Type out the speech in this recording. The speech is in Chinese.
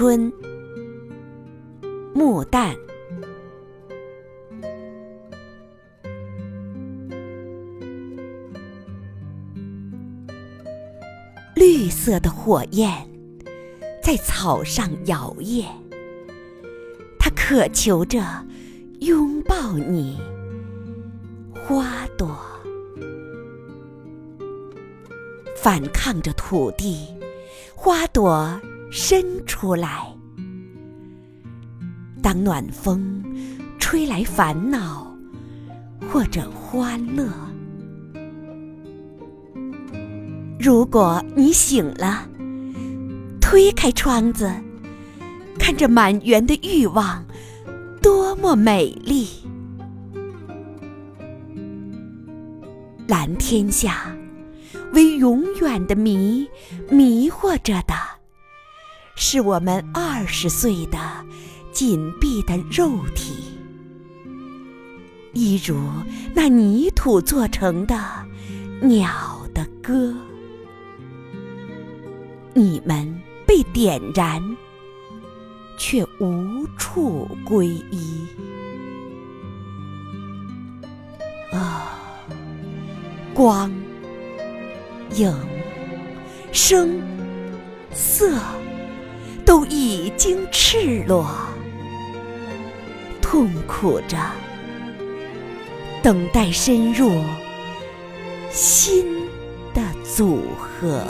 春，木淡。绿色的火焰在草上摇曳，它渴求着拥抱你，花朵反抗着土地，花朵伸出来。当暖风吹来烦恼或者欢乐。如果你醒了，推开窗子，看着满园的欲望，多么美丽！蓝天下，为永远的谜迷惑着的，是我们二十岁的紧闭的肉体，一如那泥土做成的鸟的歌。你们被点燃，却无处归依。啊，光、影、声、色，都已经赤裸，痛苦着，等待深入新的组合。